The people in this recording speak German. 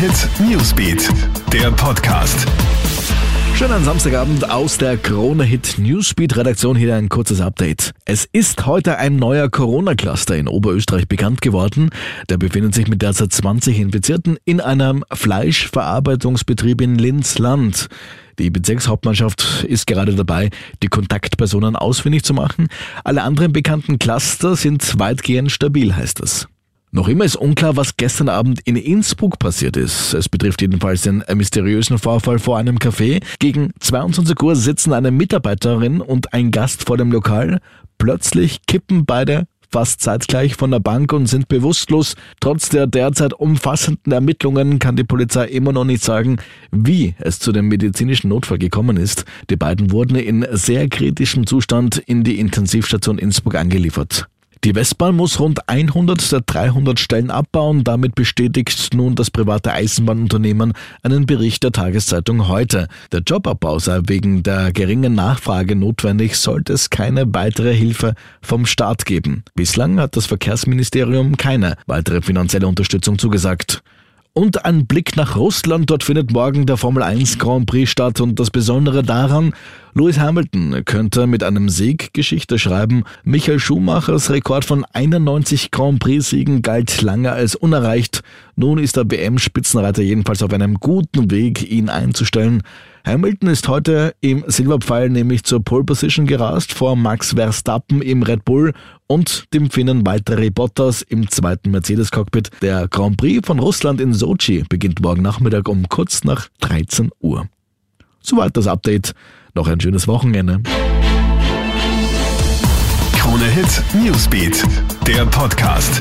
Hit Newsbeat, der Podcast. Schönen Samstagabend aus der Krone Hit Newsbeat Redaktion. Hier ein kurzes Update. Es ist heute ein neuer Corona-Cluster in Oberösterreich bekannt geworden. Der befindet sich mit derzeit 20 Infizierten in einem Fleischverarbeitungsbetrieb in Linzland. Die Bezirkshauptmannschaft ist gerade dabei, die Kontaktpersonen ausfindig zu machen. Alle anderen bekannten Cluster sind weitgehend stabil, heißt es. Noch immer ist unklar, was gestern Abend in Innsbruck passiert ist. Es betrifft jedenfalls den mysteriösen Vorfall vor einem Café. Gegen 22 Uhr sitzen eine Mitarbeiterin und ein Gast vor dem Lokal. Plötzlich kippen beide fast zeitgleich von der Bank und sind bewusstlos. Trotz der derzeit umfassenden Ermittlungen kann die Polizei immer noch nicht sagen, wie es zu dem medizinischen Notfall gekommen ist. Die beiden wurden in sehr kritischem Zustand in die Intensivstation Innsbruck angeliefert. Die Westbahn muss rund 100 der 300 Stellen abbauen. Damit bestätigt nun das private Eisenbahnunternehmen einen Bericht der Tageszeitung heute. Der Jobabbau sei wegen der geringen Nachfrage notwendig, sollte es keine weitere Hilfe vom Staat geben. Bislang hat das Verkehrsministerium keine weitere finanzielle Unterstützung zugesagt. Und ein Blick nach Russland. Dort findet morgen der Formel 1 Grand Prix statt. Und das Besondere daran, Lewis Hamilton könnte mit einem Sieg Geschichte schreiben. Michael Schumachers Rekord von 91 Grand Prix-Siegen galt lange als unerreicht. Nun ist der WM-Spitzenreiter jedenfalls auf einem guten Weg, ihn einzustellen. Hamilton ist heute im Silberpfeil nämlich zur Pole Position gerast vor Max Verstappen im Red Bull und dem Finnen Valtteri Bottas im zweiten Mercedes-Cockpit. Der Grand Prix von Russland in Sochi beginnt morgen Nachmittag um kurz nach 13 Uhr. Soweit das Update. Noch ein schönes Wochenende. Krone Hit Newsbeat, der Podcast.